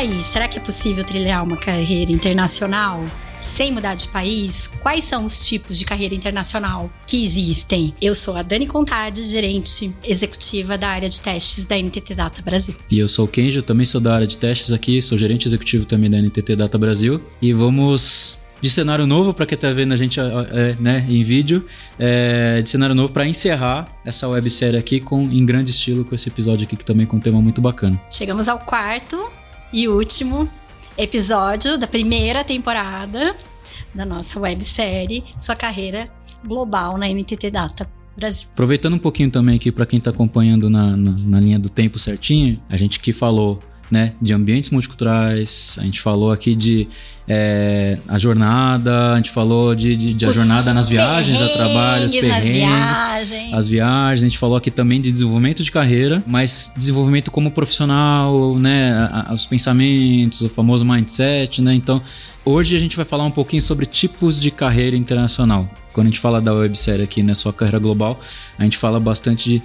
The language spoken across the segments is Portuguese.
aí, será que é possível trilhar uma carreira internacional? sem mudar de país, quais são os tipos de carreira internacional que existem? Eu sou a Dani Contardi, gerente executiva da área de testes da NTT Data Brasil. E eu sou o Kenjo, também sou da área de testes aqui, sou gerente executivo também da NTT Data Brasil. E vamos de cenário novo para quem está vendo a gente é, né, em vídeo, é, de cenário novo para encerrar essa websérie aqui com em grande estilo com esse episódio aqui que também com um tema muito bacana. Chegamos ao quarto e último episódio da primeira temporada da nossa websérie Sua Carreira Global na NTT Data. Brasil. Aproveitando um pouquinho também aqui para quem está acompanhando na, na, na linha do tempo certinho, a gente que falou né, de ambientes multiculturais, a gente falou aqui de é, a jornada, a gente falou de, de, de a jornada nas viagens a trabalho, os perrengues, viagens. as viagens, a gente falou aqui também de desenvolvimento de carreira, mas desenvolvimento como profissional, né, os pensamentos, o famoso mindset, né, então hoje a gente vai falar um pouquinho sobre tipos de carreira internacional. Quando a gente fala da websérie aqui, né, sua carreira global, a gente fala bastante de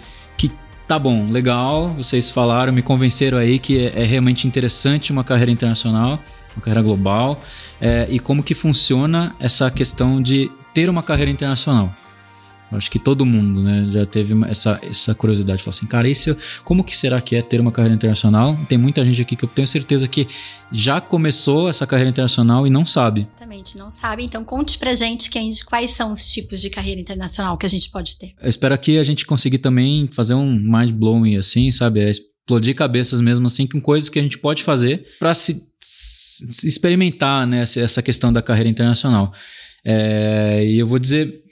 tá bom, legal, vocês falaram, me convenceram aí que é, é realmente interessante uma carreira internacional, uma carreira global, é, e como que funciona essa questão de ter uma carreira internacional. Acho que todo mundo, né, já teve essa, essa curiosidade, falar assim, cara, esse, como que será que é ter uma carreira internacional? Tem muita gente aqui que eu tenho certeza que já começou essa carreira internacional e não sabe. Exatamente, não sabe. Então conte pra gente quem, quais são os tipos de carreira internacional que a gente pode ter. Eu espero aqui a gente conseguir também fazer um mind blowing assim, sabe? É explodir cabeças mesmo assim com coisas que a gente pode fazer para se, se, experimentar, né, essa questão da carreira internacional. É, e eu vou dizer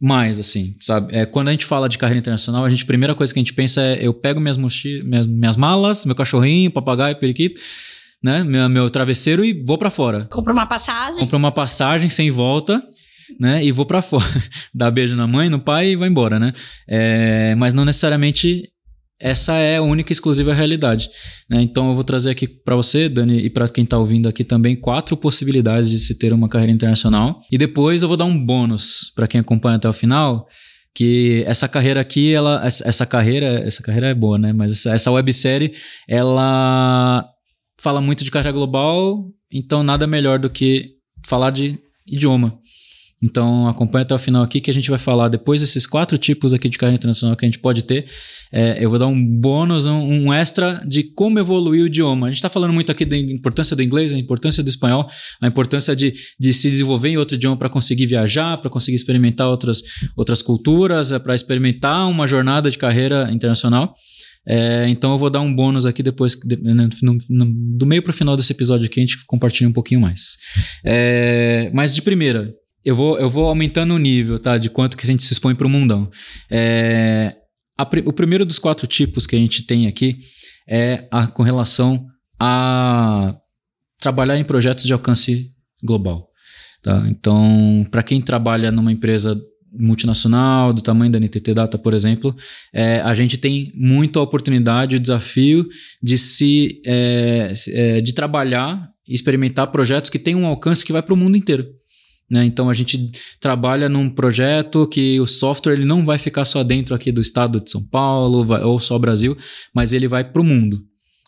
mais, assim, sabe? É, quando a gente fala de carreira internacional, a gente, a primeira coisa que a gente pensa é: eu pego minhas, minhas, minhas malas, meu cachorrinho, papagaio, periquito, né? Meu, meu travesseiro e vou para fora. Compro uma passagem. Compro uma passagem sem volta. Né, e vou para fora, dar beijo na mãe, no pai e vai embora, né? É, mas não necessariamente essa é a única e exclusiva realidade. Né? Então eu vou trazer aqui para você, Dani, e para quem está ouvindo aqui também, quatro possibilidades de se ter uma carreira internacional. E depois eu vou dar um bônus para quem acompanha até o final, que essa carreira aqui, ela, essa carreira, essa carreira é boa, né? Mas essa, essa websérie, ela fala muito de carreira global, então nada melhor do que falar de idioma. Então acompanha até o final aqui que a gente vai falar depois desses quatro tipos aqui de carreira internacional que a gente pode ter. É, eu vou dar um bônus, um, um, extra de como evoluir o idioma. A gente está falando muito aqui da importância do inglês, a importância do espanhol, a importância de, de se desenvolver em outro idioma para conseguir viajar, para conseguir experimentar outras, outras culturas, é, para experimentar uma jornada de carreira internacional. É, então eu vou dar um bônus aqui depois, no, no, no, do meio para o final desse episódio aqui, a gente compartilha um pouquinho mais. É, mas de primeira, eu vou, eu vou aumentando o nível, tá? De quanto que a gente se expõe para o mundão. É, a, o primeiro dos quatro tipos que a gente tem aqui é a, com relação a trabalhar em projetos de alcance global. Tá? Então, para quem trabalha numa empresa multinacional, do tamanho da NTT Data, por exemplo, é, a gente tem muita oportunidade, o desafio de se é, é, de trabalhar e experimentar projetos que têm um alcance que vai para o mundo inteiro. Né? Então a gente trabalha num projeto que o software ele não vai ficar só dentro aqui do estado de São Paulo vai, ou só Brasil, mas ele vai para o mundo.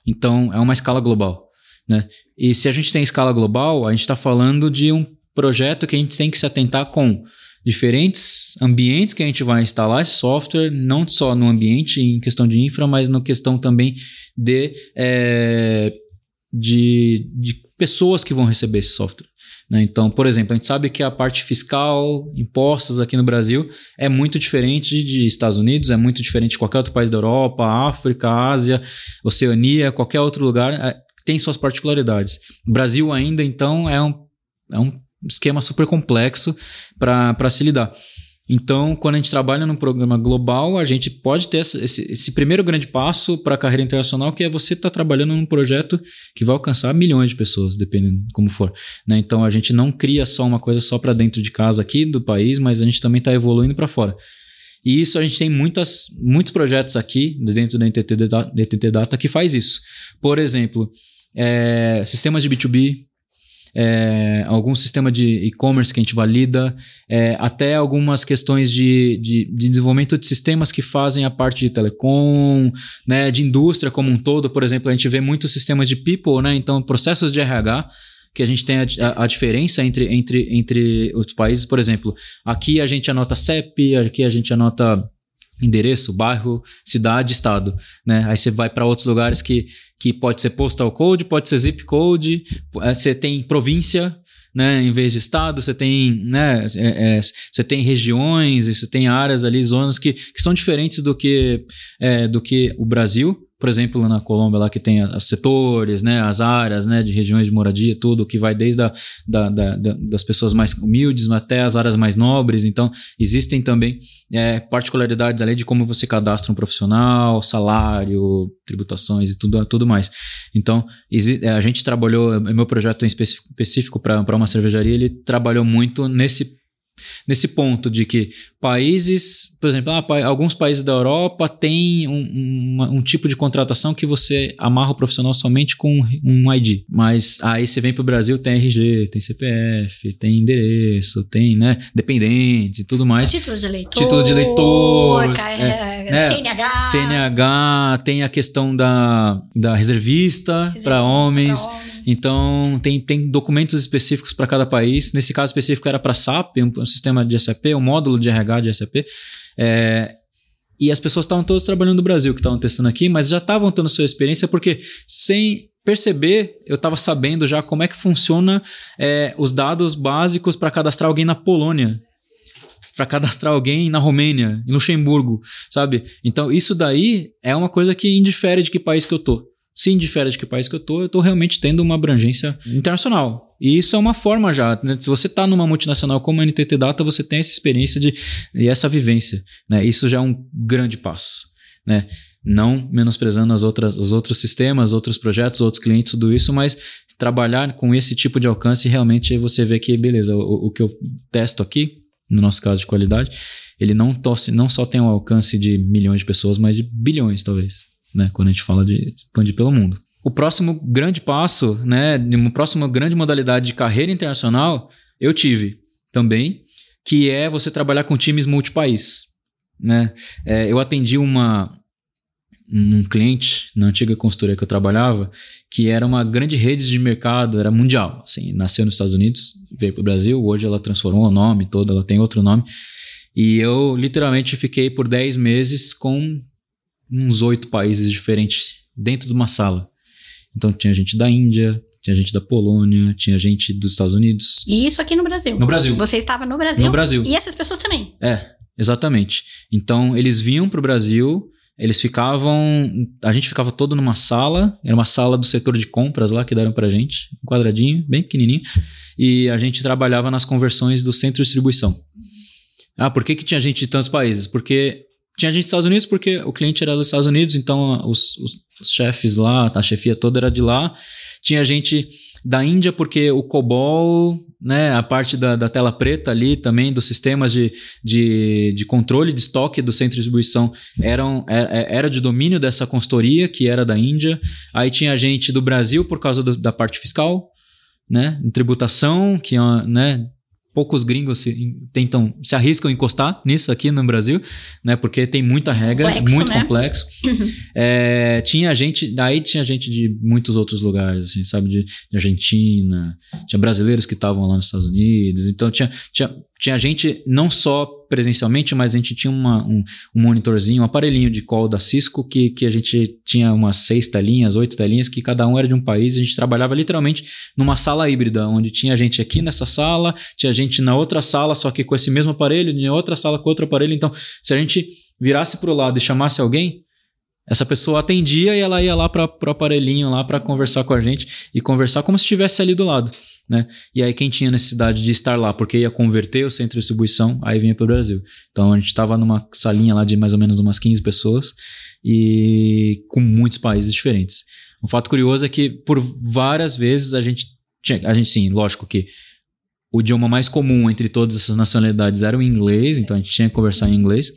Então é uma escala global. Né? E se a gente tem escala global, a gente está falando de um projeto que a gente tem que se atentar com diferentes ambientes que a gente vai instalar esse software, não só no ambiente em questão de infra, mas na questão também de, é, de, de pessoas que vão receber esse software. Né? Então, por exemplo, a gente sabe que a parte fiscal, impostos aqui no Brasil, é muito diferente de Estados Unidos, é muito diferente de qualquer outro país da Europa, África, Ásia, Oceania, qualquer outro lugar, é, tem suas particularidades. O Brasil ainda, então, é um, é um esquema super complexo para se lidar. Então, quando a gente trabalha num programa global, a gente pode ter esse, esse primeiro grande passo para a carreira internacional, que é você estar tá trabalhando num projeto que vai alcançar milhões de pessoas, dependendo como for. Né? Então, a gente não cria só uma coisa só para dentro de casa aqui do país, mas a gente também está evoluindo para fora. E isso a gente tem muitas, muitos projetos aqui dentro da NTT Data, Data que faz isso. Por exemplo, é, sistemas de B2B, é, algum sistema de e-commerce que a gente valida, é, até algumas questões de, de, de, desenvolvimento de sistemas que fazem a parte de telecom, né, de indústria como um todo. Por exemplo, a gente vê muitos sistemas de people, né, então processos de RH que a gente tem a, a, a, diferença entre, entre, entre os países. Por exemplo, aqui a gente anota CEP, aqui a gente anota endereço, bairro, cidade, estado, né? Aí você vai para outros lugares que, que pode ser postal code, pode ser zip code, é, você tem província, né? Em vez de estado, você tem, né? É, é, você tem regiões, você tem áreas ali, zonas que, que são diferentes do que, é, do que o Brasil por exemplo, na Colômbia, lá que tem os setores, né, as áreas né, de regiões de moradia, tudo, que vai desde a, da, da, da, das pessoas mais humildes até as áreas mais nobres. Então, existem também é, particularidades ali de como você cadastra um profissional, salário, tributações e tudo, tudo mais. Então, é, a gente trabalhou, meu projeto em específico para uma cervejaria, ele trabalhou muito nesse nesse ponto de que países, por exemplo, ah, alguns países da Europa têm um, um, um, tipo de contratação que você amarra o profissional somente com um ID. Mas aí você vem para o Brasil, tem RG, tem CPF, tem endereço, tem né, dependentes e tudo mais. Título de eleitor. Título de eleitor. É, é, CNH. CNH, tem a questão da, da reservista, reservista para homens. homens. Então, tem, tem documentos específicos para cada país. Nesse caso específico era para SAP, um, um, sistema de SAP, um módulo de RH de SAP. É, e as pessoas estavam todas trabalhando no Brasil, que estavam testando aqui, mas já estavam tendo sua experiência, porque sem perceber, eu estava sabendo já como é que funciona é, os dados básicos para cadastrar alguém na Polônia para cadastrar alguém na Romênia, em Luxemburgo, sabe? Então, isso daí é uma coisa que indifere de que país que eu tô se indifere de que país que eu tô, eu tô realmente tendo uma abrangência internacional. E isso é uma forma já. Né? Se você está numa multinacional como a NTT Data, você tem essa experiência de, e essa vivência. Né? Isso já é um grande passo. Né? Não menosprezando as outras, os outros sistemas, outros projetos, outros clientes, tudo isso, mas trabalhar com esse tipo de alcance realmente você vê que, beleza, o, o que eu testo aqui, no nosso caso de qualidade, ele não, tosse, não só tem um alcance de milhões de pessoas, mas de bilhões, talvez né? Quando a gente fala de expandir pelo mundo. O próximo grande passo, né? Uma próxima grande modalidade de carreira internacional, eu tive também, que é você trabalhar com times multipaís, né? É, eu atendi uma um cliente na antiga consultoria que eu trabalhava, que era uma grande rede de mercado, era mundial. Assim, nasceu nos Estados Unidos, veio para o Brasil, hoje ela transformou o nome todo, ela tem outro nome. E eu literalmente fiquei por 10 meses com uns oito países diferentes dentro de uma sala. Então tinha gente da Índia, tinha gente da Polônia, tinha gente dos Estados Unidos. E isso aqui no Brasil? No Brasil. Você estava no Brasil? No Brasil. E essas pessoas também? É, exatamente. Então eles vinham para o Brasil, eles ficavam. A gente ficava todo numa sala, era uma sala do setor de compras lá que deram pra gente, um quadradinho, bem pequenininho, e a gente trabalhava nas conversões do centro de distribuição. Ah, por que, que tinha gente de tantos países? Porque tinha gente dos Estados Unidos porque o cliente era dos Estados Unidos, então os, os, os chefes lá, a chefia toda era de lá. Tinha gente da Índia porque o COBOL, né, a parte da, da tela preta ali também, dos sistemas de, de, de controle de estoque do centro de distribuição eram, era, é, é, era de domínio dessa consultoria, que era da Índia. Aí tinha gente do Brasil por causa do, da parte fiscal, né, tributação, que né, poucos gringos se, tentam, se arriscam a encostar nisso aqui no Brasil, né? Porque tem muita regra, complexo, muito né? complexo. É, tinha gente, daí tinha gente de muitos outros lugares, assim, sabe? De, de Argentina, tinha brasileiros que estavam lá nos Estados Unidos, então tinha, tinha tinha gente, não só presencialmente, mas a gente tinha uma, um, um, monitorzinho, um aparelhinho de call da Cisco, que, que a gente tinha umas seis telinhas, oito telinhas, que cada um era de um país. A gente trabalhava literalmente numa sala híbrida, onde tinha gente aqui nessa sala, tinha gente na outra sala, só que com esse mesmo aparelho, em outra sala com outro aparelho. Então, se a gente virasse para o lado e chamasse alguém, essa pessoa atendia e ela ia lá para o aparelhinho lá para conversar com a gente e conversar como se estivesse ali do lado. Né? E aí quem tinha necessidade de estar lá, porque ia converter o centro de distribuição, aí vinha para o Brasil. Então a gente estava numa salinha lá de mais ou menos umas 15 pessoas e com muitos países diferentes. Um fato curioso é que por várias vezes a gente tinha, a gente sim, lógico que o idioma mais comum entre todas essas nacionalidades era o inglês, então a gente tinha que conversar em inglês.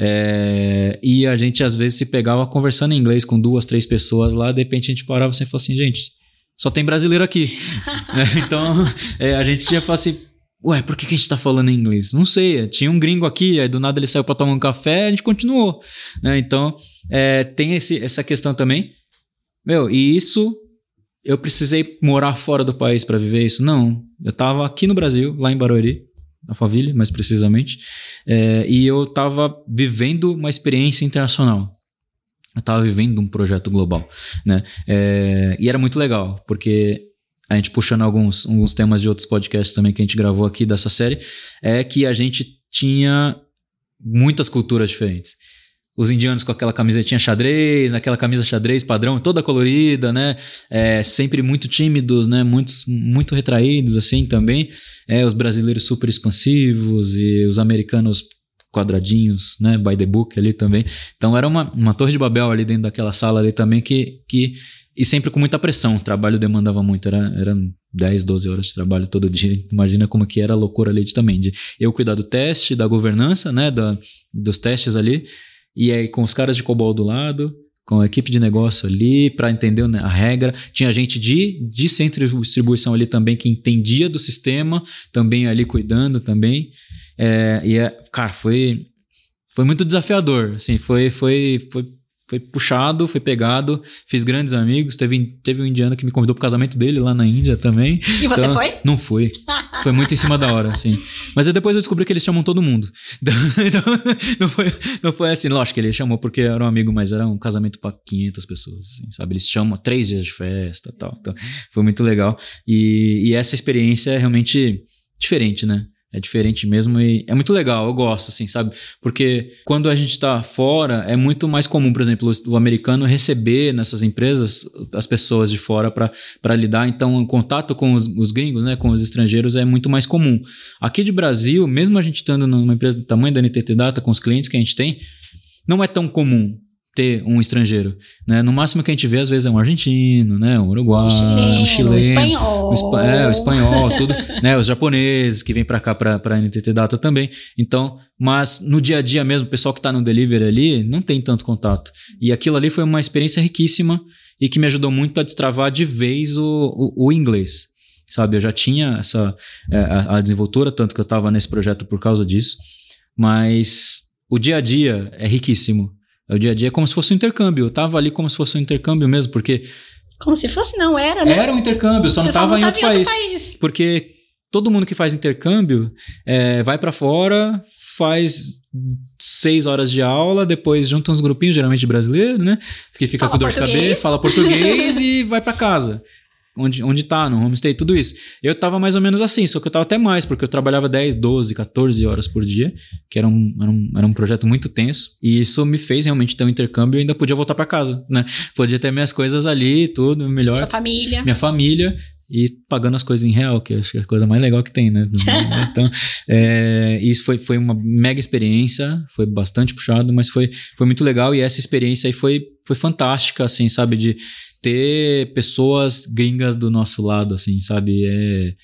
É, e a gente às vezes se pegava conversando em inglês com duas, três pessoas lá, de repente a gente parava assim e falava assim, gente, só tem brasileiro aqui. né? Então, é, a gente já fala assim, ué, por que, que a gente tá falando em inglês? Não sei, tinha um gringo aqui, aí do nada ele saiu para tomar um café, a gente continuou. Né? Então, é, tem esse, essa questão também. Meu, e isso, eu precisei morar fora do país para viver isso? Não, eu tava aqui no Brasil, lá em Barueri, na Faville, mais precisamente, é, e eu tava vivendo uma experiência internacional eu estava vivendo um projeto global, né? É, e era muito legal, porque a gente puxando alguns, alguns temas de outros podcasts também que a gente gravou aqui dessa série, é que a gente tinha muitas culturas diferentes. Os indianos com aquela camisetinha xadrez, aquela camisa xadrez padrão, toda colorida, né? É, sempre muito tímidos, né? Muitos, muito retraídos, assim, também. É, os brasileiros super expansivos e os americanos quadradinhos, né, by the book ali também. Então era uma, uma torre de Babel ali dentro daquela sala ali também que, que e sempre com muita pressão, o trabalho demandava muito, era, era 10, 12 horas de trabalho todo dia. Imagina como que era a loucura ali de, também, de eu cuidar do teste, da governança, né, da, dos testes ali, e aí com os caras de COBOL do lado, com a equipe de negócio ali para entender a regra. Tinha gente de, de centro de distribuição ali também que entendia do sistema, também ali cuidando também. É, e, é, cara, foi, foi muito desafiador. Assim, foi, foi, foi foi puxado, foi pegado, fiz grandes amigos. Teve, teve um indiano que me convidou pro casamento dele lá na Índia também. E você então, foi? Não fui. Foi muito em cima da hora, assim. Mas aí depois eu descobri que eles chamam todo mundo. Então, não, foi, não foi assim. Lógico que ele chamou porque era um amigo, mas era um casamento para 500 pessoas, assim, sabe? Eles chamam três dias de festa tal. Então, foi muito legal. E, e essa experiência é realmente diferente, né? É diferente mesmo e é muito legal, eu gosto, assim, sabe? Porque quando a gente tá fora, é muito mais comum, por exemplo, o, americano receber nessas empresas as pessoas de fora para lidar. Então, o contato com os, os, gringos, né, com os estrangeiros é muito mais comum. Aqui de Brasil, mesmo a gente estando numa empresa do tamanho da NTT Data, com os clientes que a gente tem, não é tão comum ter um estrangeiro, né? No máximo que a gente vê às vezes é um argentino, né? Um uruguaio, um chileno, um, chileno, espanhol, um espa é, o espanhol, tudo, né? Os japoneses que vêm para cá para para NTT Data também. Então, mas no dia a dia mesmo, o pessoal que está no delivery ali não tem tanto contato. E aquilo ali foi uma experiência riquíssima e que me ajudou muito a destravar de vez o, o, o inglês. Sabe, eu já tinha essa é, a, a desenvoltura, tanto que eu estava nesse projeto por causa disso, mas o dia a dia é riquíssimo é o dia a dia como se fosse um intercâmbio. Eu tava ali como se fosse um intercâmbio mesmo, porque. Como se fosse, não, era, né? Era um intercâmbio, só Você não tava, só em, outro, em país, outro país. Porque todo mundo que faz intercâmbio é, vai para fora, faz seis horas de aula, depois junta uns grupinhos, geralmente brasileiro, né? Que fica fala com dor de cabeça, fala português e vai para casa onde, onde tá, no homestay, tudo isso. Eu tava mais ou menos assim, só que eu tava até mais, porque eu trabalhava 10, 12, 14 horas por dia, que era um, era um, era um projeto muito tenso. E isso me fez realmente ter um intercâmbio e ainda podia voltar para casa, né? Podia ter minhas coisas ali, tudo, melhor. Sua família. Minha família e pagando as coisas em real, que acho que é a coisa mais legal que tem, né? então, é, isso foi, foi uma mega experiência, foi bastante puxado, mas foi, foi muito legal e essa experiência aí foi, foi fantástica, assim, sabe? De, ter pessoas gringas do nosso lado, assim, sabe? É,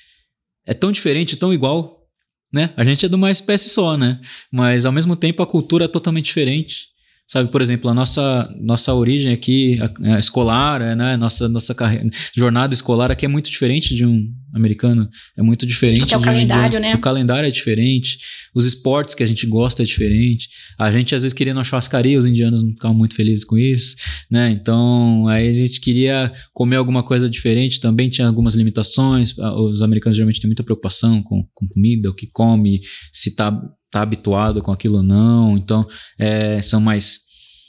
é tão diferente, tão igual, né? A gente é de uma espécie só, né? Mas ao mesmo tempo a cultura é totalmente diferente. Sabe, por exemplo, a nossa, nossa origem aqui, a, a escolar, né? Nossa, nossa carreira, jornada escolar aqui é muito diferente de um americano. É muito diferente. Porque é o calendário, né? O calendário é diferente. Os esportes que a gente gosta é diferente. A gente, às vezes, queria uma churrascaria, os indianos não ficavam muito felizes com isso, né? Então, aí a gente queria comer alguma coisa diferente também, tinha algumas limitações. Os americanos geralmente têm muita preocupação com, com comida, o que come, se tá tá habituado com aquilo ou não. Então, é, são mais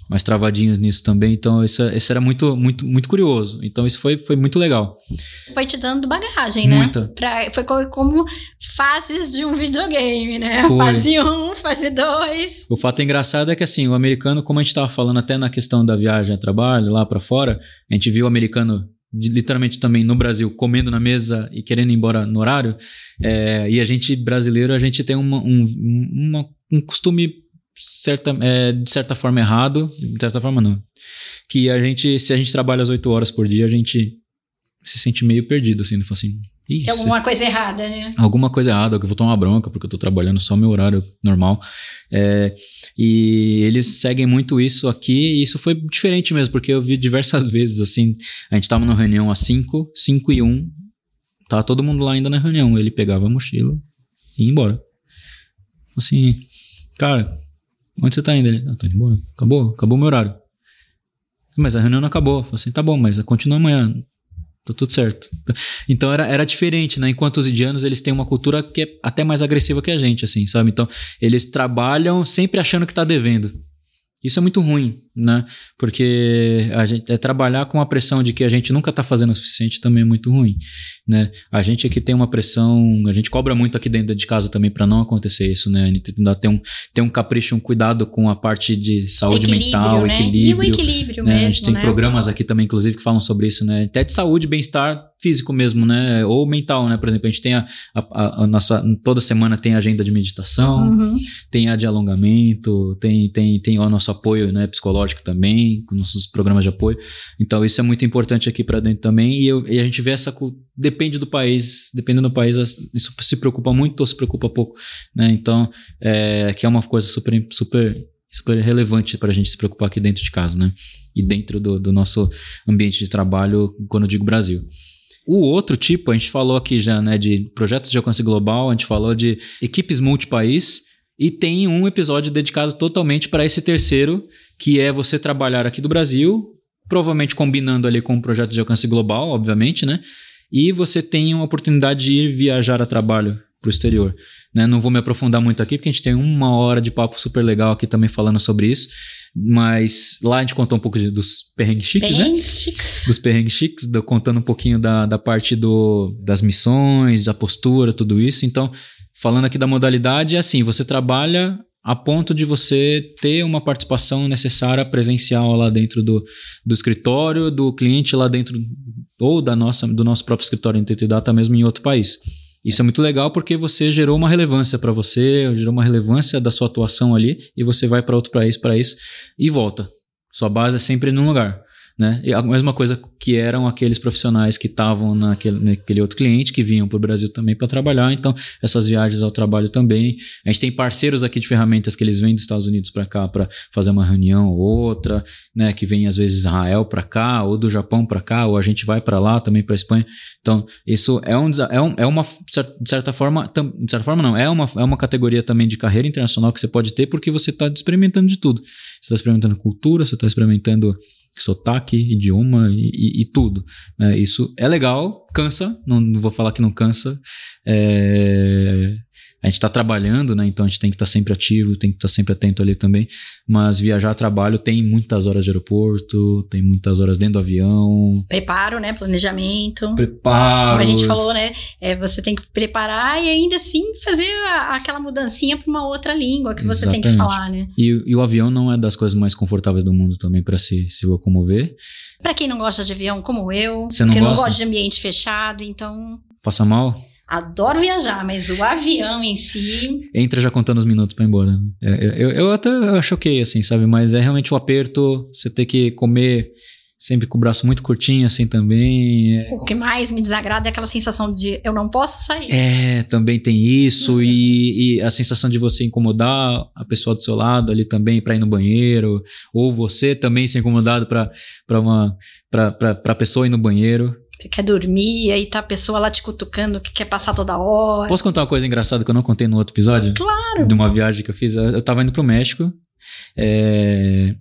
mais travadinhos nisso também. Então, isso, isso era muito, muito, muito curioso. Então, isso foi, foi muito legal. Foi te dando bagagem, né? Muita. Pra, foi como fases de um videogame, né? Foi. Fase 1, um, fase 2. O fato engraçado é que, assim, o americano, como a gente estava falando até na questão da viagem a trabalho, lá para fora, a gente viu o americano literalmente também no Brasil comendo na mesa e querendo ir embora no horário é, e a gente brasileiro a gente tem uma, um, uma, um costume certa, é, de certa forma errado de certa forma não que a gente se a gente trabalha as oito horas por dia a gente se sente meio perdido assim, assim Isso. Tem alguma coisa errada, né? Alguma coisa errada, que eu vou tomar bronca, porque eu tô trabalhando só meu horário normal. É, e eles seguem muito isso aqui, e isso foi diferente mesmo, porque eu vi diversas vezes, assim, a gente tava numa reunião às 5, 5 e 1, tava todo mundo lá ainda na reunião, ele pegava a mochila e ia embora. Assim, cara, onde você tá indo? Ele, ah, tô indo embora. Acabou, acabou meu horário. Mas a reunião não acabou. Eu falei assim, tá bom, mas continua amanhã. Tá tudo certo. Então era, era diferente, né? Enquanto os indianos, eles têm uma cultura que é até mais agressiva que a gente, assim, sabe? Então, eles trabalham sempre achando que tá devendo. Isso é muito ruim, né? Porque a gente é trabalhar com a pressão de que a gente nunca está fazendo o suficiente também é muito ruim, né? A gente aqui tem uma pressão, a gente cobra muito aqui dentro de casa também para não acontecer isso, né? A gente tem um, tem um capricho, um cuidado com a parte de saúde equilíbrio, mental, né? equilíbrio. E o equilíbrio né? mesmo, A gente tem né? programas aqui também, inclusive, que falam sobre isso, né? Até de saúde, bem-estar físico mesmo, né? Ou mental, né? Por exemplo, a gente tem a, a, a nossa toda semana tem a agenda de meditação, Uhum. tem a de alongamento, tem tem tem o nosso apoio, né, psicológico também, com nossos programas de apoio. Então isso é muito importante aqui para dentro também e, eu- e a gente vê essa depende do país, dependendo do país, isso se preocupa muito ou se preocupa pouco, né? Então, é, que é uma coisa super super super relevante para a gente se preocupar aqui dentro de casa, né? E dentro do, do nosso ambiente de trabalho, quando eu digo Brasil. O outro tipo, a gente falou aqui já, né, de projetos de alcance global, a gente falou de equipes multipaís e tem um episódio dedicado totalmente para esse terceiro, que é você trabalhar aqui do Brasil, provavelmente combinando ali com um projeto de alcance global, obviamente, né? E você tem uma oportunidade de ir viajar a trabalho para o exterior. Né? Não vou me aprofundar muito aqui, porque a gente tem uma hora de papo super legal aqui também falando sobre isso. Mas lá a gente contou um pouco de- dos perrengues chiques, né? Bem chiques. dos perrengues chiques, do- contando um pouquinho da, da parte do, das missões, da postura, tudo isso. Então, falando aqui da modalidade, é assim: você trabalha a ponto de você ter uma participação necessária presencial lá dentro do, do escritório, do cliente lá dentro, ou da nossa, do nosso próprio escritório em TT Data, mesmo em outro país. Isso é muito legal porque você gerou uma relevância para você, gerou uma relevância da Né? E a mesma coisa que eram aqueles profissionais que estavam naquele, naquele outro cliente, que vinham para o Brasil também para trabalhar. Então, essas viagens ao trabalho também. A gente tem parceiros aqui de ferramentas que eles vêm dos Estados Unidos para cá para fazer uma reunião ou outra, né? que vem às vezes Israel para cá, ou do Japão para cá, ou a gente vai para lá também para Espanha. Então, isso é, um, é, um, é uma, de certa forma, de certa forma não, é uma, é uma categoria também de carreira internacional que você pode ter porque você está experimentando de tudo. Você está experimentando cultura, você está experimentando sotaque, idioma e, e- tudo. né? Isso é legal, cansa, não, não vou falar que não cansa. É, a gente está trabalhando, né? Então a gente tem que estar sempre ativo, tem que estar sempre atento ali também. Mas viajar a trabalho tem muitas horas de aeroporto, tem muitas horas dentro do avião. Preparo, né? Planejamento. Preparo. Como a gente falou, né? É, você tem que preparar e ainda assim fazer a- aquela mudancinha para uma outra língua que você tem que Exatamente. falar, né? E, e o avião não é das coisas mais confortáveis do mundo também para se, se locomover. Pra quem não gosta de avião, como eu, Você não que não gosta de ambiente fechado, então Passa mal, adoro viajar, mas o avião em si, entra já contando os minutos pra ir embora. né? É, eu, eu até choquei, assim, sabe? Mas é realmente o aperto, você ter que comer sempre com o braço muito curtinho, assim, também. É, o que mais me desagrada é aquela sensação de eu não posso sair. é, também tem isso. E, e a sensação de você incomodar a pessoa do seu lado ali também pra ir no banheiro. Ou você também ser incomodado pra uma... Pra, pra, pra pessoa ir no banheiro. Você quer dormir, aí tá a pessoa lá te cutucando que quer passar toda hora. Posso contar uma coisa engraçada que eu não contei no outro episódio? Claro. De uma viagem que eu fiz. Eu tava indo pro México. É,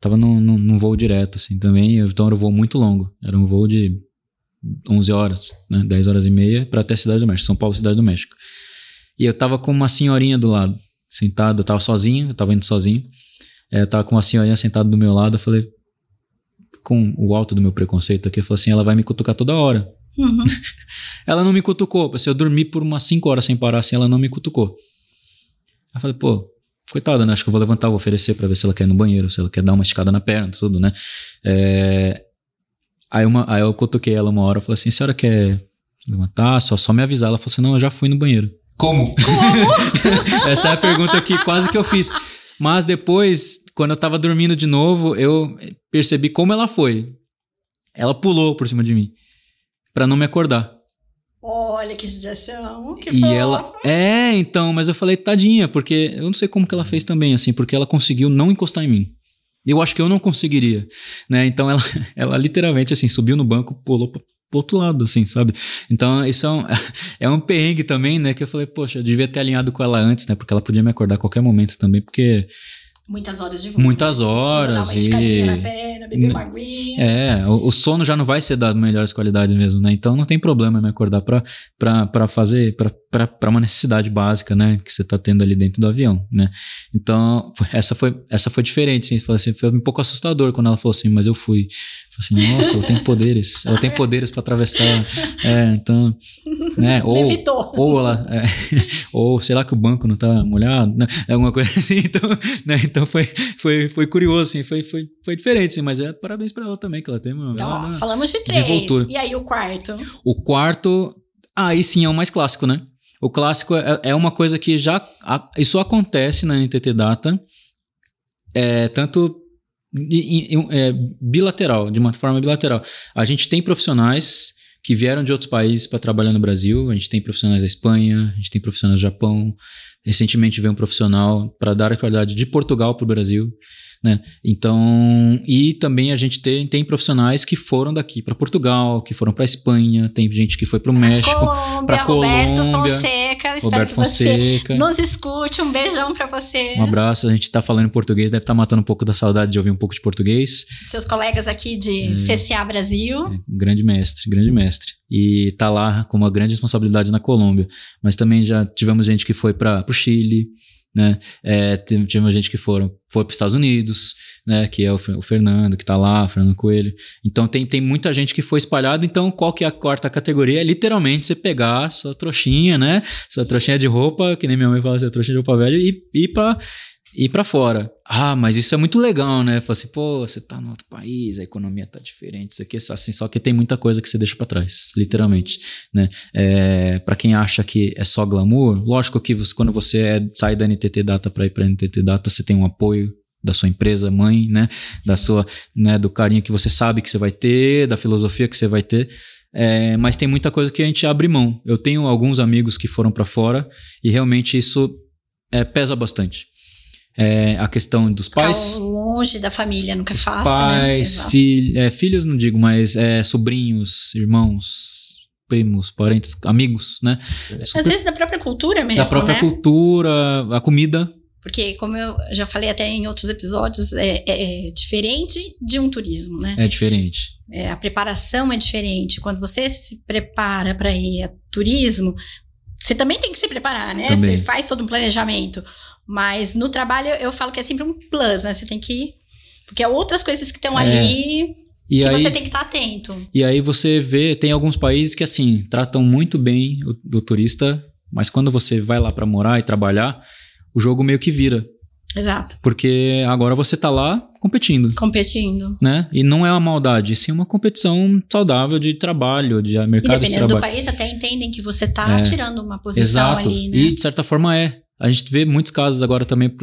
tava num, num, num voo direto, assim, também. Então era um voo muito longo. Era um voo de 11 horas, né? 10 horas e meia pra até a Cidade do México. São Paulo, Cidade do México. E eu tava com uma senhorinha do lado, sentada. Eu tava sozinho, eu tava indo sozinho. É, eu tava com uma senhorinha sentada do meu lado. Eu falei, com o alto do meu preconceito aqui, eu falei assim: ela vai me cutucar toda hora. Uhum. Ela não me cutucou. Se eu dormi por umas 5 horas sem parar assim, ela não me cutucou. Aí eu falei, pô, coitada, né? Acho que eu vou levantar, vou oferecer pra ver se ela quer ir no banheiro, se ela quer dar uma esticada na perna, tudo, né? É... Aí, uma, aí eu cutuquei ela uma hora, eu falei assim, a senhora quer levantar? Só, só me avisar. Ela falou assim, não, eu já fui no banheiro. Como? Essa é a pergunta que quase que eu fiz. Mas depois, quando eu tava dormindo de novo, eu percebi como ela foi. Ela pulou por cima de mim. Pra não me acordar. Olha que judiação, que E fofa. ela. É, então, mas eu falei, tadinha, porque eu não sei como que ela fez também, assim, porque ela conseguiu não encostar em mim. Eu acho que eu não conseguiria, né? Então ela, ela literalmente, assim, subiu no banco, pulou pro pro outro lado, assim, sabe? Então isso é um, é um perrengue também, né? Que eu falei, poxa, eu devia ter alinhado com ela antes, né? Porque ela podia me acordar a qualquer momento também, porque Muitas horas de voo. Muitas horas Precisa dar uma e- na perna, beber uma aguinha. É, o, o sono já não vai ser das melhores qualidades mesmo, né? Então não tem problema me acordar pra, pra, pra fazer, pra, pra, pra uma necessidade básica, né? Que você tá tendo ali dentro do avião, né? Então, foi- essa foi, essa foi diferente, assim, falei assim, foi um pouco assustador quando ela falou assim, mas eu fui. Falei assim, nossa, ela tem poderes, ela tem poderes pra atravessar. É, então, né? Ou, Levitou. ou ela, é, ou sei lá que o banco não tá molhado, né? Alguma coisa assim, então, né? Então foi, foi, foi curioso, assim, foi, foi, foi diferente, assim, mas é parabéns pra ela também, que ela tem uma. Então, ela- ó, falamos de três. desenvoltura. E aí o quarto? O quarto, aí sim é o mais clássico, né? O clássico é, é uma coisa que já. a- isso acontece na NTT Data, é, tanto em- em- é, bilateral, de uma forma bilateral. A gente tem profissionais que vieram de outros países para trabalhar no Brasil, a gente tem profissionais da Espanha, a gente tem profissionais do Japão. Recentemente veio um profissional para dar a qualidade de Portugal para o Brasil. Né? Então, e também a gente tem, tem profissionais que foram daqui para Portugal, que foram para Espanha, tem gente que foi para o México, Colômbia, pra Roberto Colômbia, Fonseca. Espero Roberto que você Fonseca. nos escute. Um beijão pra você. Um abraço, a gente tá falando em português, deve estar matando um pouco da saudade de ouvir um pouco de português. Seus colegas aqui de Hum. CCA Brasil. É, grande mestre, grande mestre. E tá lá com uma grande responsabilidade na Colômbia. Mas também já tivemos gente que foi para o Chile, né? É, gente que foram, foi para os Estados Unidos, né? Que é o, o Fernando, que tá lá, o Fernando Coelho. Então tem, tem muita gente que foi espalhada. Então qual que é a quarta categoria? É literalmente você pegar sua trouxinha, né? Sua trouxinha de roupa, que nem minha mãe fala, sua trouxinha de roupa velha, e ir pra ir para fora. Ah, mas isso é muito legal, né? Fala assim, pô, você tá no outro país, a economia tá diferente, isso aqui, assim, só que tem muita coisa que você deixa para trás, literalmente, né? É, para quem acha que é só glamour, lógico que você- quando você é- sai da NTT Data para ir para NTT Data, você tem um apoio da sua empresa mãe, né? Da sua, né? Do carinho que você sabe que você vai ter, da filosofia que você vai ter. É, mas tem muita coisa que a gente abre mão. Eu tenho alguns amigos que foram para fora e realmente isso é, pesa bastante. É, a questão dos Ficar pais, longe da família nunca é fácil, né? pais, fil- é, filhos, não digo, mas é, sobrinhos, irmãos, primos, parentes, amigos, né? É Às vezes da própria cultura mesmo, da própria né? cultura, a comida. Porque, como eu já falei até em outros episódios, é, é- é diferente de um turismo, né? É diferente. É, a preparação é diferente. Quando você se prepara para ir a turismo, você também tem que se preparar, né? Também. Você faz todo um planejamento. Mas no trabalho eu falo que é sempre um plus, né? Você tem que. Porque é outras coisas que estão É. ali E que aí, você tem que estar atento. e aí você vê, tem alguns países que assim, tratam muito bem o, o turista, mas quando você vai lá para morar e trabalhar, o jogo meio que vira. Exato. Porque agora você tá lá competindo. Competindo. né? E não é uma maldade, sim uma competição saudável de trabalho, de mercado de dependendo do trabalho. país, até entendem que você tá É. tirando uma posição Exato. ali, né? E de certa forma é. A gente vê muitos casos agora também,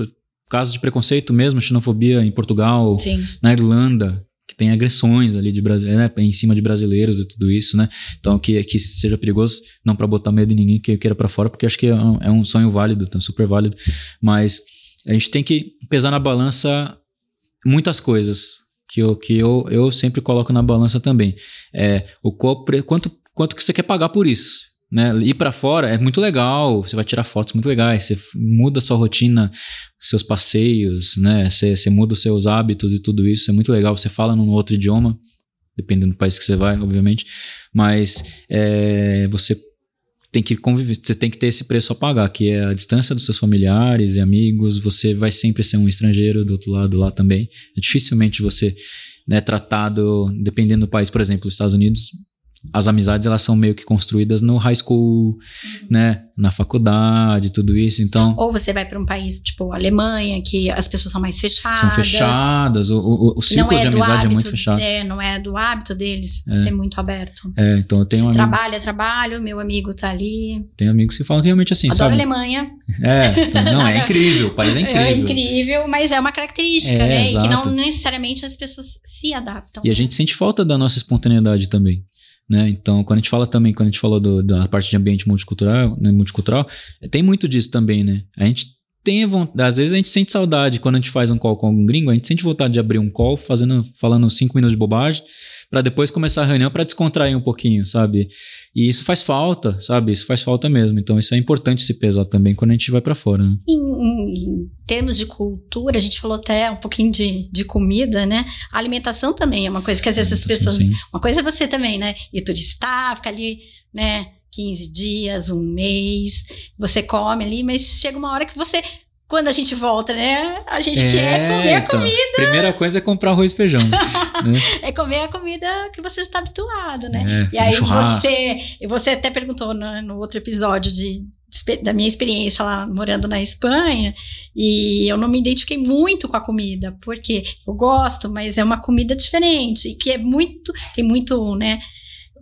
casos de preconceito mesmo, xenofobia em Portugal, Sim. na Irlanda, que tem agressões ali de né, em cima de brasileiros e tudo isso, né? Então que, que seja perigoso, não para botar medo em ninguém que queira para fora, porque acho que é um, é um sonho válido, tá super válido, mas a gente tem que pesar na balança muitas coisas que eu, que eu, eu sempre coloco na balança também. É o qual, quanto quanto que você quer pagar por isso. Né? Ir para fora é muito legal, você vai tirar fotos muito legais, você muda sua rotina, seus passeios, né? Você, você muda os seus hábitos e tudo isso, é muito legal. Você fala num outro idioma, dependendo do país que você vai, obviamente, mas é, você tem que conviver, você tem que ter esse preço a pagar, que é a distância dos seus familiares e amigos. Você vai sempre ser um estrangeiro do outro lado lá também. É dificilmente você né, tratado, dependendo do país, por exemplo, os Estados Unidos, as amizades elas são meio que construídas no high school, né, na faculdade, tudo isso. Então Ou você vai para um país tipo Alemanha, que as pessoas são mais fechadas. são fechadas, o, o, o círculo é de amizade hábito, é muito fechado. É, não é do hábito deles É. ser muito aberto. É, então eu tenho, um amigo, Trabalho é trabalho, meu amigo tá ali. tenho amigos que falam que realmente assim, Adoro sabe? Alemanha. É, então, não, é incrível, o país é incrível. É incrível, mas é uma característica, É, né? E que exato. não necessariamente as pessoas se adaptam. E a gente sente falta da nossa espontaneidade também. Né? Então, quando a gente fala também, quando a gente falou do, da parte de ambiente multicultural, né, multicultural, tem muito disso também, né? A gente tem vontade, às vezes a gente sente saudade quando a gente faz um call com algum gringo, a gente sente vontade de abrir um call fazendo, falando cinco minutos de bobagem, para depois começar a reunião para descontrair um pouquinho, sabe? E isso faz falta, sabe? Isso faz falta mesmo. Então isso é importante se pesar também quando a gente vai para fora. Né? Em, em, em, termos de cultura, a gente falou até um pouquinho de, de comida, né? A alimentação também é uma coisa que às vezes as pessoas. Sim. Uma coisa é você também, né? Ir turistar, ficar ali, né? 15 dias, um mês, você come ali, mas chega uma hora que você quando a gente volta, né? A gente é, quer comer a então, comida. Primeira coisa é comprar arroz e feijão. né? É comer a comida que você está habituado, né? É, e aí você, você até perguntou no, no outro episódio de, da minha experiência lá morando na Espanha e eu não me identifiquei muito com a comida, porque eu gosto, mas é uma comida diferente, que é muito, tem muito, né,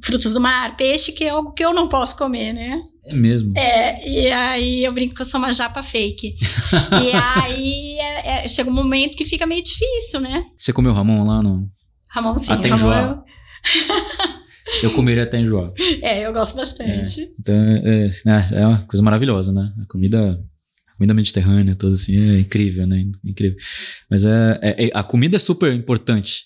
frutos do mar, peixe, que é algo que eu não posso comer, né? É mesmo? É, e aí eu brinco que eu sou uma japa fake. e aí é, é, chega um momento que fica meio difícil, né? Você comeu Ramon lá no. Ramon sim, até Ramon eu... eu comeria até enjoar. É, eu gosto bastante. É, então, é, é, é uma coisa maravilhosa, né? A comida comida mediterrânea, toda assim, é incrível, né? Incrível. Mas é, é, é, a comida é super importante.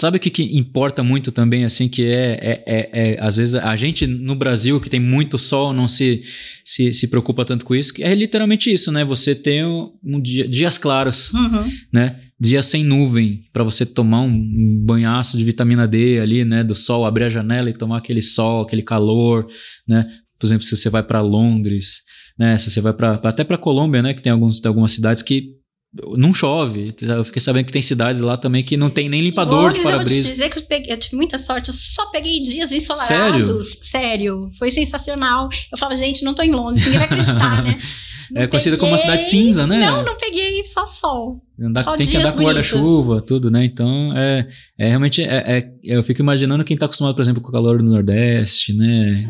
Sabe o que, que importa muito também, assim, que é, é, é, é, às vezes, a gente no Brasil, que tem muito sol, não se, se, se preocupa tanto com isso, que é literalmente isso, né? Você tem um dia, dias claros, uhum. né? Dias sem nuvem, para você tomar um banhaço de vitamina D ali, né? Do sol, abrir a janela e tomar aquele sol, aquele calor, né? Por exemplo, se você vai para Londres, né? Se você vai para até para Colômbia, né? Que tem, alguns, tem algumas cidades que não chove. Eu fiquei sabendo que tem cidades lá também que não tem nem limpador de para-brisa. Eu vou te dizer que eu, peguei, eu, tive muita sorte. Eu só peguei dias ensolarados. Sério? Sério. Foi sensacional. Eu falava, gente, não tô em Londres. Ninguém vai acreditar, né? Não é conhecida como uma cidade cinza, né? Não, não peguei só sol. Andar, só tem que andar com guarda-chuva, tudo, né? Então, é, é realmente. É, é, eu fico imaginando quem tá acostumado, por exemplo, com o calor do Nordeste, né?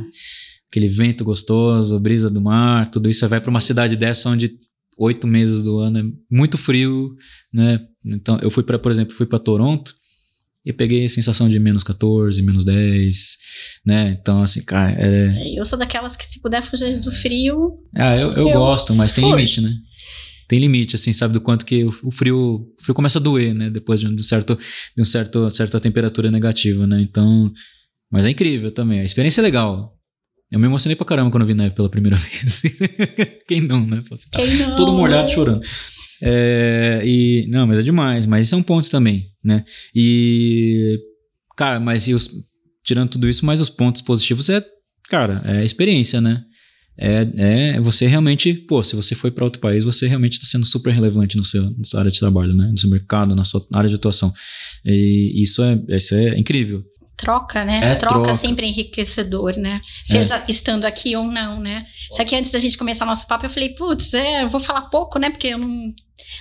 Aquele vento gostoso, brisa do mar, tudo isso. Você vai para uma cidade dessa onde oito meses do ano é muito frio, né? Então eu fui para, por exemplo, fui para Toronto e peguei a sensação de menos 14, menos 10, né? Então, assim, cara. É... Eu sou daquelas que se puder fugir do frio. Ah, eu, eu, eu gosto, mas tem limite, né? Tem limite, assim, sabe, do quanto que o, frio, o frio começa a doer, né? Depois de um certo, de um certo, certa temperatura negativa, né? Então. Mas é incrível também. A experiência é legal. Eu me emocionei pra caramba quando vi neve pela primeira vez. Quem não, né? Você tá Quem não? Todo molhado chorando. É, e, não, mas é demais. Mas isso é um ponto também, né? E, cara, mas os, tirando tudo isso, mais os pontos positivos é, cara, é a experiência, né? É, é você realmente, pô, se você foi para outro país, você realmente está sendo super relevante no seu, na sua área de trabalho, né? No seu mercado, na sua área de atuação. E isso é, isso é incrível troca, né? É, troca, troca, sempre enriquecedor, né? Seja é. estando aqui ou não, né? Só que antes da gente começar nosso papo, eu falei, putz, é, eu vou falar pouco, né? Porque eu não.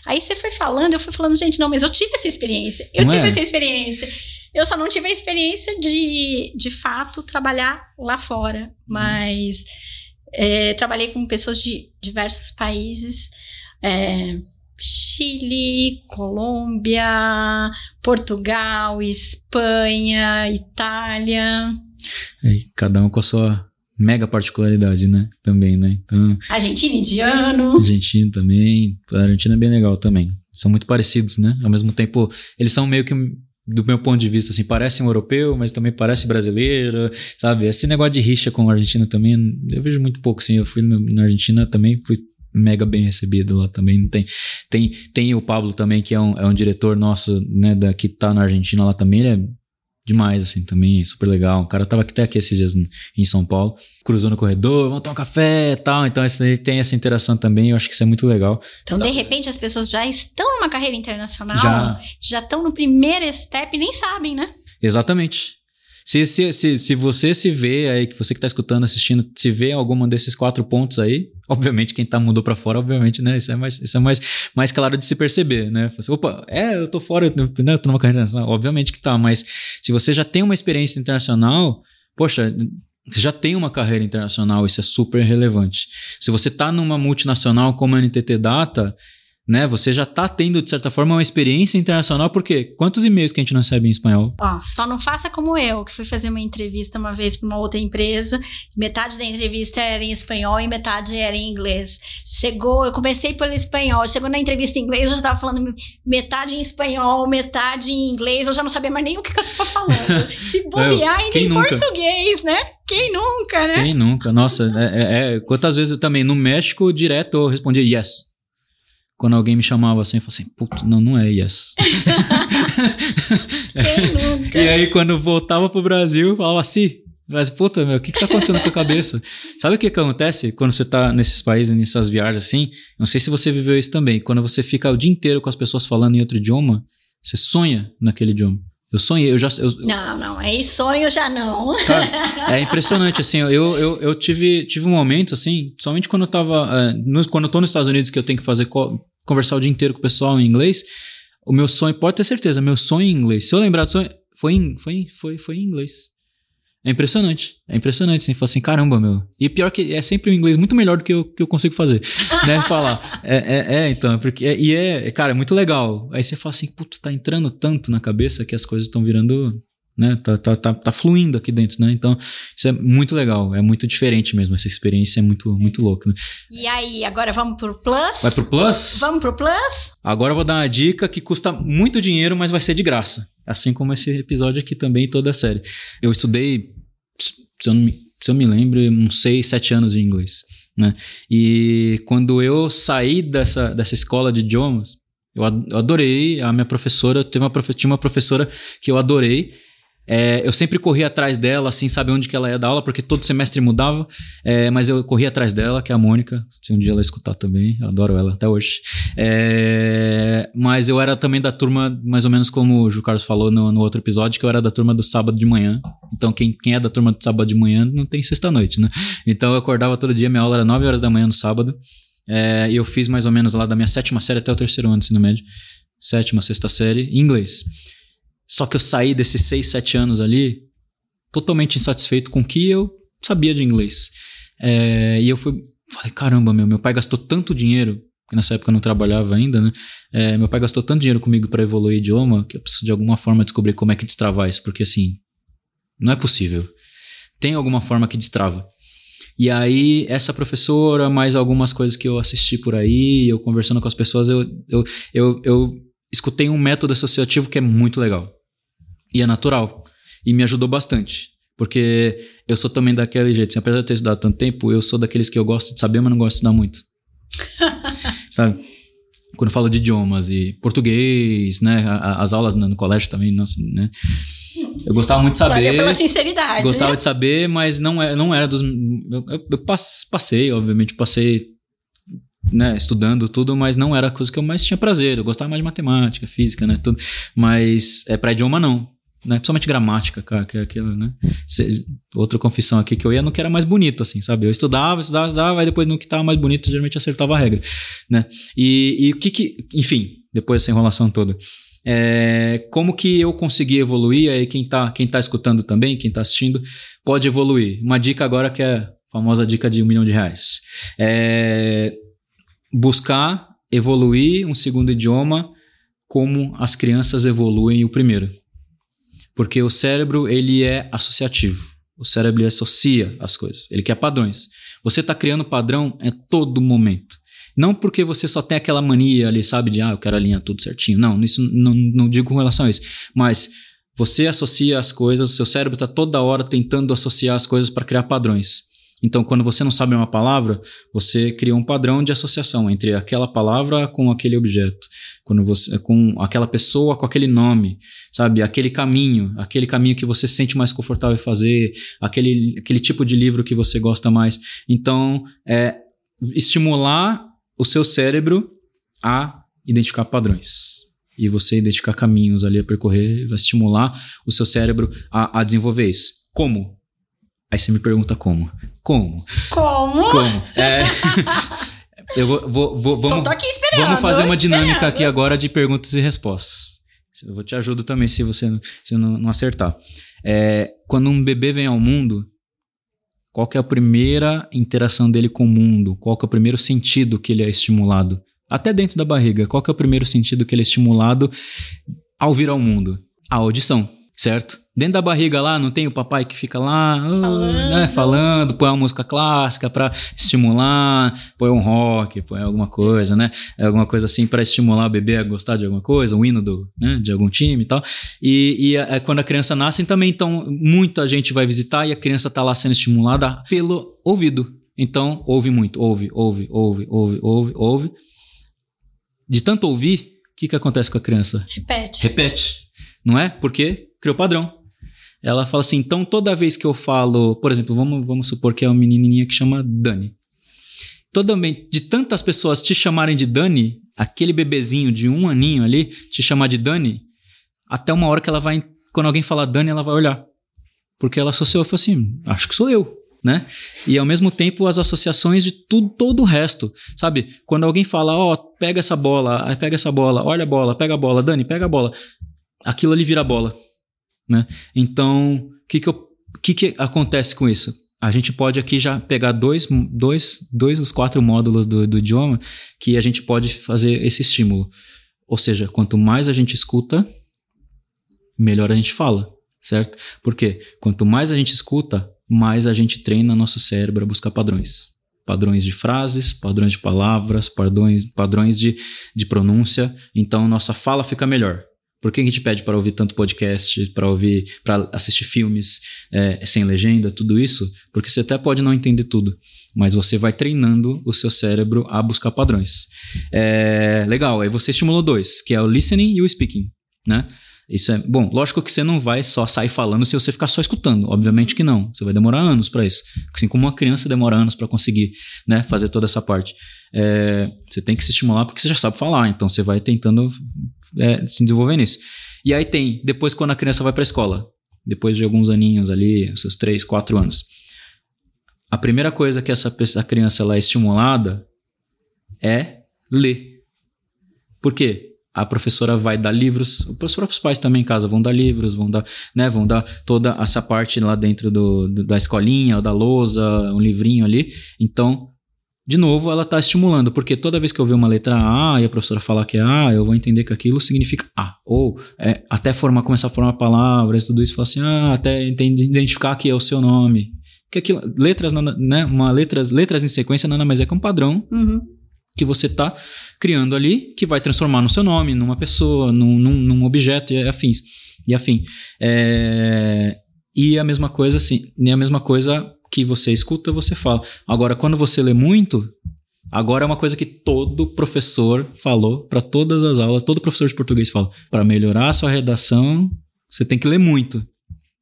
Aí você foi falando, eu fui falando, gente, não, mas eu tive essa experiência. Eu não tive é? essa experiência. Eu só não tive a experiência de, de fato, trabalhar lá fora. Mas é, trabalhei com pessoas de diversos países. Chile, Colômbia, Portugal, Espanha, Itália. É, cada um com a sua mega particularidade, né? Também, né? Então, Argentina, indiano. Argentina também. A Argentina é bem legal também. São muito parecidos, né? Ao mesmo tempo, eles são meio que do meu ponto de vista, assim, parece um europeu, mas também parece brasileiro, sabe? Esse negócio de rixa com a Argentina também, eu vejo muito pouco, sim. Eu fui na Argentina também, fui mega bem recebido lá também. Tem, tem, tem o Pablo também, que é um, é um diretor nosso, né, da, que tá na Argentina lá também. Ele é demais, assim, também, super legal. O cara tava até aqui esses dias em São Paulo, cruzou no corredor, vamos tomar um café e tal. Então, esse, tem essa interação também, eu acho que isso é muito legal. Então, de repente, as pessoas já estão numa carreira internacional, já, já estão no primeiro step e nem sabem, né? Exatamente. Se, se, se, se você se vê aí, que você que está escutando, assistindo, se vê alguma desses quatro pontos aí, obviamente quem tá mudou para fora, obviamente, né? Isso é mais, isso é mais, mais claro de se perceber, né? Opa, é, eu tô fora, né? eu tô numa carreira internacional. Obviamente que tá, mas se você já tem uma experiência internacional, poxa, você já tem uma carreira internacional, isso é super relevante. Se você tá numa multinacional como a NTT Data, né? Você já tá tendo, de certa forma, uma experiência internacional, porque quantos e-mails que a gente não recebe em espanhol? Ó, só não faça como eu, que fui fazer uma entrevista uma vez para uma outra empresa, metade da entrevista era em espanhol e metade era em inglês. Chegou, eu comecei pelo espanhol, chegou na entrevista em inglês, eu já estava falando metade em espanhol, metade em inglês, eu já não sabia mais nem o que, que eu estava falando. Se bobear ainda em nunca? português, né? Quem nunca, né? Quem nunca? Nossa, é, é, é, quantas vezes eu também, no México, direto eu respondia yes quando alguém me chamava assim, eu falava assim, puto, não, não é yes. Quem nunca? E aí, quando voltava pro Brasil, eu falava assim, mas, puta, meu, o que, que tá acontecendo com a cabeça? Sabe o que, que acontece quando você tá nesses países, nessas viagens assim? Não sei se você viveu isso também. Quando você fica o dia inteiro com as pessoas falando em outro idioma, você sonha naquele idioma. Eu sonhei, eu já. Eu, não, não, aí sonho já não. Cara, é impressionante, assim, eu, eu, eu tive, tive um momento, assim, somente quando eu tava. É, no, quando eu tô nos Estados Unidos, que eu tenho que fazer conversar o dia inteiro com o pessoal em inglês, o meu sonho, pode ter certeza, meu sonho em inglês. Se eu lembrar do sonho, foi em, foi, foi, foi em inglês. É impressionante. É impressionante, assim, falar assim, caramba, meu. E pior que é sempre o inglês muito melhor do que eu, que eu consigo fazer, né? Falar. É, é, é, então, é porque. É, e é, cara, é muito legal. Aí você fala assim, puta, tá entrando tanto na cabeça que as coisas estão virando. Né? Tá, tá, tá, tá fluindo aqui dentro, né? Então, isso é muito legal, é muito diferente mesmo. Essa experiência é muito, muito louca, né? E aí, agora vamos pro Plus? Vai pro Plus? Vamos pro Plus? Agora eu vou dar uma dica que custa muito dinheiro, mas vai ser de graça. Assim como esse episódio aqui também e toda a série. Eu estudei se eu, me, se eu me lembro, uns 6, 7 anos de inglês. Né? E quando eu saí dessa, dessa escola de idiomas, eu adorei. A minha professora, teve uma, tinha uma professora que eu adorei. É, eu sempre corria atrás dela, assim, saber onde que ela ia dar aula, porque todo semestre mudava, é, mas eu corria atrás dela, que é a Mônica, se um dia ela escutar também, eu adoro ela até hoje. É, mas eu era também da turma, mais ou menos como o Ju Carlos falou no, no, outro episódio, que eu era da turma do sábado de manhã. Então, quem, quem é da turma do sábado de manhã não tem sexta-noite, né? Então, eu acordava todo dia, minha aula era 9 horas da manhã no sábado, é, e eu fiz mais ou menos lá da minha sétima série até o terceiro ano do ensino médio, sétima, sexta série, em inglês. Só que eu saí desses 6, 7 anos ali totalmente insatisfeito com o que eu sabia de inglês. É, e eu fui, falei, caramba, meu, meu pai gastou tanto dinheiro, que nessa época eu não trabalhava ainda, né? É, meu pai gastou tanto dinheiro comigo para evoluir idioma que eu preciso de alguma forma descobrir como é que destravar isso, porque assim, não é possível. Tem alguma forma que destrava. E aí, essa professora, mais algumas coisas que eu assisti por aí, eu conversando com as pessoas, eu, eu, eu, eu escutei um método associativo que é muito legal. E é natural. E me ajudou bastante. Porque eu sou também daquele jeito. Assim, apesar de ter estudado tanto tempo, eu sou daqueles que eu gosto de saber, mas não gosto de estudar muito. Sabe? Quando eu falo de idiomas e português, né? As aulas no colégio também, nossa, né? Eu gostava muito de saber. Valeu pela sinceridade. Gostava de saber, mas não era, é, não era dos. Eu, eu passei, obviamente, passei né, estudando tudo, mas não era a coisa que eu mais tinha prazer. Eu gostava mais de matemática, física, né, tudo. Mas é para idioma não. Né? Principalmente gramática, cara, que é aquilo, né? outra confissão aqui que eu ia no que era mais bonito, assim, sabe? Eu estudava, estudava, estudava, aí depois no que estava mais bonito, geralmente acertava a regra, né? E, o que que, enfim, depois dessa enrolação toda, é, como que eu consegui evoluir, aí quem tá, quem tá escutando também, quem tá assistindo, pode evoluir. Uma dica agora que é a famosa dica de um milhão de reais. É, buscar evoluir um segundo idioma como as crianças evoluem o primeiro. Porque o cérebro, ele é associativo. O cérebro associa as coisas. Ele quer padrões. Você está criando padrão em todo momento. Não porque você só tem aquela mania ali, sabe, de ah, eu quero alinhar tudo certinho. Não, isso não, não digo com relação a isso. Mas você associa as coisas, seu cérebro está toda hora tentando associar as coisas para criar padrões. Então, quando você não sabe uma palavra, você cria um padrão de associação entre aquela palavra com aquele objeto, quando você com aquela pessoa com aquele nome, sabe? Aquele caminho, aquele caminho que você se sente mais confortável em fazer, aquele, aquele tipo de livro que você gosta mais. Então, é estimular o seu cérebro a identificar padrões. E você identificar caminhos ali a percorrer, vai estimular o seu cérebro a, a desenvolver isso. Como? Aí você me pergunta como. Como? Como? Como? É. eu vou, vou, vou vamos, Só tô aqui esperando. Vamos fazer uma dinâmica esperando. aqui agora de perguntas e respostas. Eu vou te ajudar também se você se não, não acertar. É, quando um bebê vem ao mundo, qual é a primeira interação dele com o mundo? Qual é o primeiro sentido que ele é estimulado até dentro da barriga, qual é o primeiro sentido que ele é estimulado ao vir ao mundo? A audição, certo? Dentro da barriga lá, não tem o papai que fica lá falando, né, falando põe uma música clássica para estimular, põe um rock, põe alguma coisa, né? É alguma coisa assim para estimular o bebê a gostar de alguma coisa, um hino do, né, de algum time e tal. E, e é, quando a criança nasce também, então muita gente vai visitar e a criança tá lá sendo estimulada pelo ouvido. Então, ouve muito, ouve, ouve, ouve, ouve, ouve, ouve. De tanto ouvir, o que, que acontece com a criança? Repete. Repete. Não é? Porque criou padrão. Ela fala assim: então toda vez que eu falo, por exemplo, vamos, vamos supor que é uma menininha que chama Dani. Toda de tantas pessoas te chamarem de Dani, aquele bebezinho de um aninho ali te chamar de Dani, até uma hora que ela vai, quando alguém falar Dani, ela vai olhar. Porque ela associou e falou assim: acho que sou eu. Né? E ao mesmo tempo as associações de tudo, todo o resto, sabe? Quando alguém fala, ó, oh, pega essa bola, pega essa bola, olha a bola, pega a bola, Dani, pega a bola, aquilo ali vira bola. Né? Então, o que, que, que, que acontece com isso? A gente pode aqui já pegar dois, dois, dois dos quatro módulos do, do idioma que a gente pode fazer esse estímulo. Ou seja, quanto mais a gente escuta, melhor a gente fala, certo? Porque quanto mais a gente escuta, mais a gente treina nosso cérebro a buscar padrões. Padrões de frases, padrões de palavras, padrões, padrões de, de pronúncia. Então, nossa fala fica melhor. Por que a gente pede para ouvir tanto podcast, para ouvir, para assistir filmes é, sem legenda, tudo isso? Porque você até pode não entender tudo, mas você vai treinando o seu cérebro a buscar padrões. É, legal, aí você estimulou dois, que é o listening e o speaking, né? Isso é bom. Lógico que você não vai só sair falando se você ficar só escutando. Obviamente que não. Você vai demorar anos para isso. Assim como uma criança demora anos para conseguir, né, fazer toda essa parte. É, você tem que se estimular porque você já sabe falar. Então você vai tentando é, se desenvolver nisso. E aí tem depois quando a criança vai para a escola, depois de alguns aninhos ali, seus três, quatro anos. A primeira coisa que essa a criança ela é estimulada é ler. Por quê? A professora vai dar livros, os próprios pais também em casa vão dar livros, vão dar, né, vão dar toda essa parte lá dentro do, do da escolinha, ou da lousa, um livrinho ali. Então, de novo, ela está estimulando, porque toda vez que eu ver uma letra A e a professora falar que é A, eu vou entender que aquilo significa A. Ou é, até formar, começar a formar palavras, tudo isso, falar assim, ah, até identificar que é o seu nome. Que aquilo, letras, né, uma letras, letras em sequência nada mais é que um padrão. Uhum que você está criando ali, que vai transformar no seu nome, numa pessoa, num, num, num objeto e afins. E afim. É, e a mesma coisa, assim, nem a mesma coisa que você escuta, você fala. Agora, quando você lê muito, agora é uma coisa que todo professor falou para todas as aulas, todo professor de português fala. Para melhorar a sua redação, você tem que ler muito.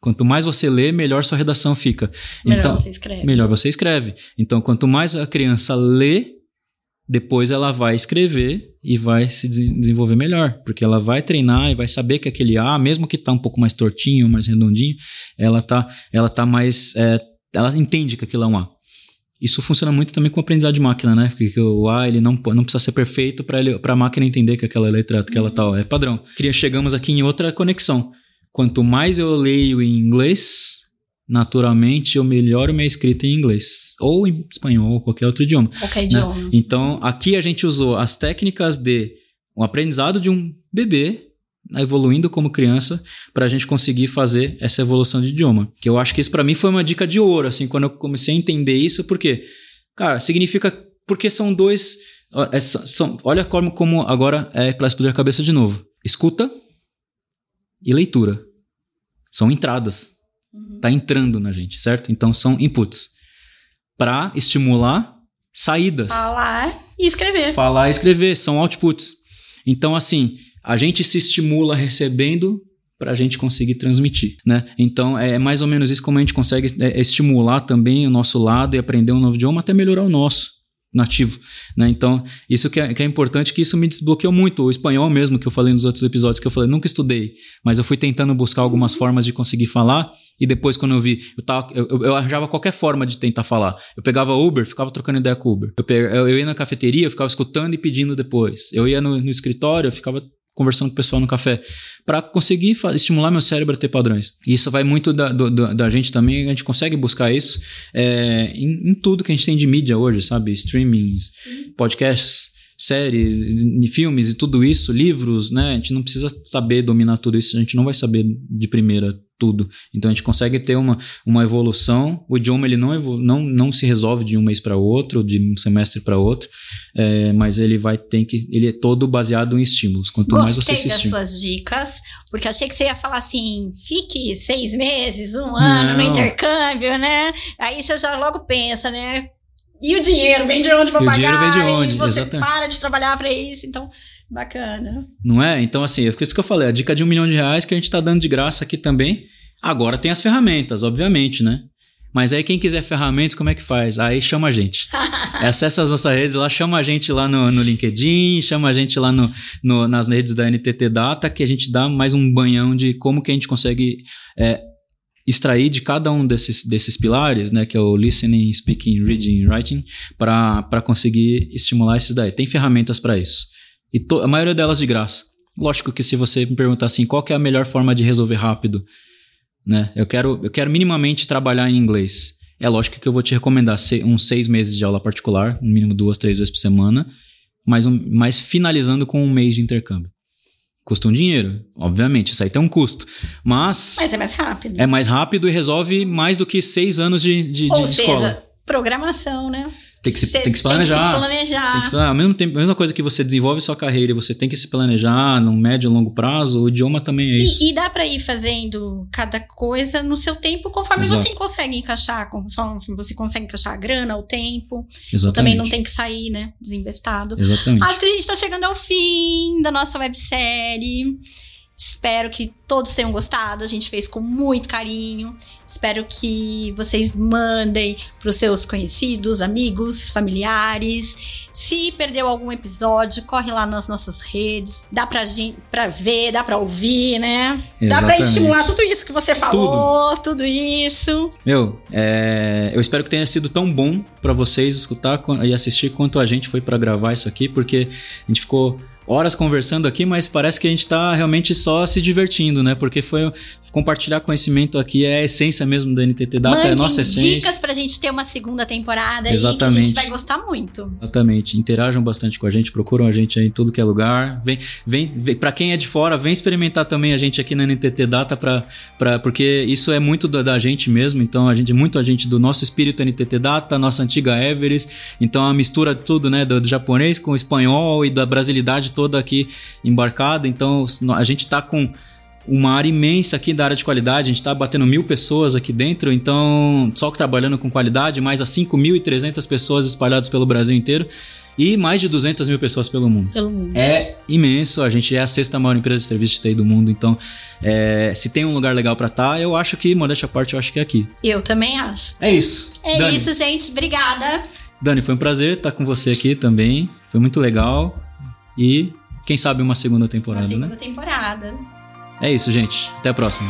Quanto mais você lê, melhor sua redação fica. Melhor então, você escreve. Melhor você escreve. Então, quanto mais a criança lê, depois ela vai escrever e vai se desenvolver melhor, porque ela vai treinar e vai saber que aquele A, mesmo que tá um pouco mais tortinho, mais redondinho, ela tá, ela tá mais, é, ela entende que aquilo é um A. Isso funciona muito também com o aprendizado de máquina, né? Porque o A ele não, não precisa ser perfeito para a máquina entender que aquela letra, aquela tal é padrão. Chegamos aqui em outra conexão. Quanto mais eu leio em inglês, naturalmente eu melhoro minha escrita em inglês ou em espanhol ou qualquer outro idioma. Qualquer né? idioma. Então, aqui a gente usou as técnicas de um aprendizado de um bebê evoluindo como criança para a gente conseguir fazer essa evolução de idioma. Que eu acho que isso para mim foi uma dica de ouro, assim, quando eu comecei a entender isso, porque, cara, significa porque são dois, é, são, olha como, como agora é para explodir a cabeça de novo. Escuta e leitura. São entradas Tá entrando na gente, certo? Então são inputs para estimular saídas. Falar e escrever. Falar e escrever são outputs. Então assim, a gente se estimula recebendo para a gente conseguir transmitir, né? Então é mais ou menos isso como a gente consegue é, estimular também o nosso lado e aprender um novo idioma até melhorar o nosso nativo, né? Então, isso que é, que é, importante, que isso me desbloqueou muito. O espanhol mesmo, que eu falei nos outros episódios, que eu falei, nunca estudei, mas eu fui tentando buscar algumas formas de conseguir falar, e depois quando eu vi, eu, tava, eu, eu arranjava qualquer forma de tentar falar. Eu pegava Uber, ficava trocando ideia com Uber. Eu, eu, eu ia na cafeteria, eu ficava escutando e pedindo depois. Eu ia no, no escritório, eu ficava conversando com o pessoal no café, para conseguir estimular meu cérebro a ter padrões. E isso vai muito da, do, da gente também, a gente consegue buscar isso é, em, em, tudo que a gente tem de mídia hoje, sabe? Streamings, podcasts. séries, filmes e tudo isso, livros, né? A gente não precisa saber dominar tudo isso, a gente não vai saber de primeira tudo. Então a gente consegue ter uma, uma evolução. O idioma ele não, não, não se resolve de um mês para outro, de um semestre para outro, é, mas ele vai ter que ele é todo baseado em estímulos. Quanto Gostei mais você se das estimula. suas dicas, porque achei que você ia falar assim, fique seis meses, um ano no Não. intercâmbio, né? Aí você já logo pensa, né? E o dinheiro vem de onde pra E o pagar? dinheiro vem de onde? E você Exatamente. para de trabalhar pra isso, então bacana. Não é? Então, assim, é isso que eu falei, a dica de um milhão de reais que a gente tá dando de graça aqui também. Agora tem as ferramentas, obviamente, né? Mas aí quem quiser ferramentas, como é que faz? Aí chama a gente. Acessa as nossas redes lá, chama a gente lá no, no LinkedIn, chama a gente lá no, no- nas redes da NTT Data, que a gente dá mais um banhão de como que a gente consegue é, extrair de cada um desses, desses pilares, né? Que é o listening, speaking, reading writing, para conseguir estimular esses daí. Tem ferramentas para isso. E to- a maioria delas de graça. Lógico que se você me perguntar assim, qual é a melhor forma de resolver rápido, né? Eu quero, eu quero minimamente trabalhar em inglês. É lógico que eu vou te recomendar se- uns seis meses de aula particular, no mínimo duas, três vezes por semana, mas, um, mas finalizando com um mês de intercâmbio. Custa um dinheiro, obviamente, isso aí tem um custo. Mas, Mas é mais rápido. é mais rápido e resolve mais do que seis anos de, de, Ou de seja, escola. programação, né? Tem que se- tem que se planejar. Tem que se planejar. Tem que se planejar. Ao mesmo tempo, a mesma coisa que você desenvolve sua carreira e você tem que se planejar num médio e longo prazo, o idioma também é isso. E, e dá pra ir fazendo cada coisa no seu tempo, conforme Exato. você consegue encaixar, conforme você consegue encaixar a grana, o tempo. Exatamente. Também não tem que sair, né, desembestado. Exatamente. Acho que a gente tá chegando ao fim da nossa websérie. Espero que todos tenham gostado. A gente fez com muito carinho. Espero que vocês mandem para os seus conhecidos, amigos, familiares. Se perdeu algum episódio, corre lá nas nossas redes. Dá pra, gente, pra ver, dá pra ouvir, né? Dá pra Exatamente. estimular tudo isso que você falou, tudo, isso. Meu, é, eu espero que tenha sido tão bom pra vocês escutar e assistir quanto a gente foi pra gravar isso aqui, porque a gente ficou horas conversando aqui, mas parece que a gente tá realmente só se divertindo, né? Porque foi compartilhar conhecimento aqui é a essência mesmo da NTT Data, é a nossa essência. dicas pra gente ter uma segunda temporada que a Exatamente. gente vai gostar muito. Exatamente. Interajam bastante com a gente, procuram a gente aí em tudo que é lugar. Vem, vem, vem para quem é de fora, vem experimentar também a gente aqui na NTT Data pra, pra, porque isso é muito da, da gente mesmo. Então a gente muito a gente do nosso espírito NTT Data, nossa antiga Everest. Então a mistura de tudo, né, do, do japonês com o espanhol e da brasilidade toda aqui embarcada. Então a gente tá com uma área imensa aqui da área de qualidade, a gente tá batendo mil pessoas aqui dentro, então só que trabalhando com qualidade, mais a 5.300 pessoas espalhadas pelo Brasil inteiro e mais de 200 mil pessoas pelo mundo. Pelo mundo. É imenso, a gente é a sexta maior empresa de serviço de TI do mundo, então é, se tem um lugar legal pra estar, eu acho que, modéstia à parte, eu acho que é aqui. Eu também acho. É isso. É Dani, isso, gente. Obrigada. Dani, foi um prazer estar com você aqui também, foi muito legal e quem sabe uma segunda Uma temporada, segunda né? temporada. É isso, gente. Até a próxima.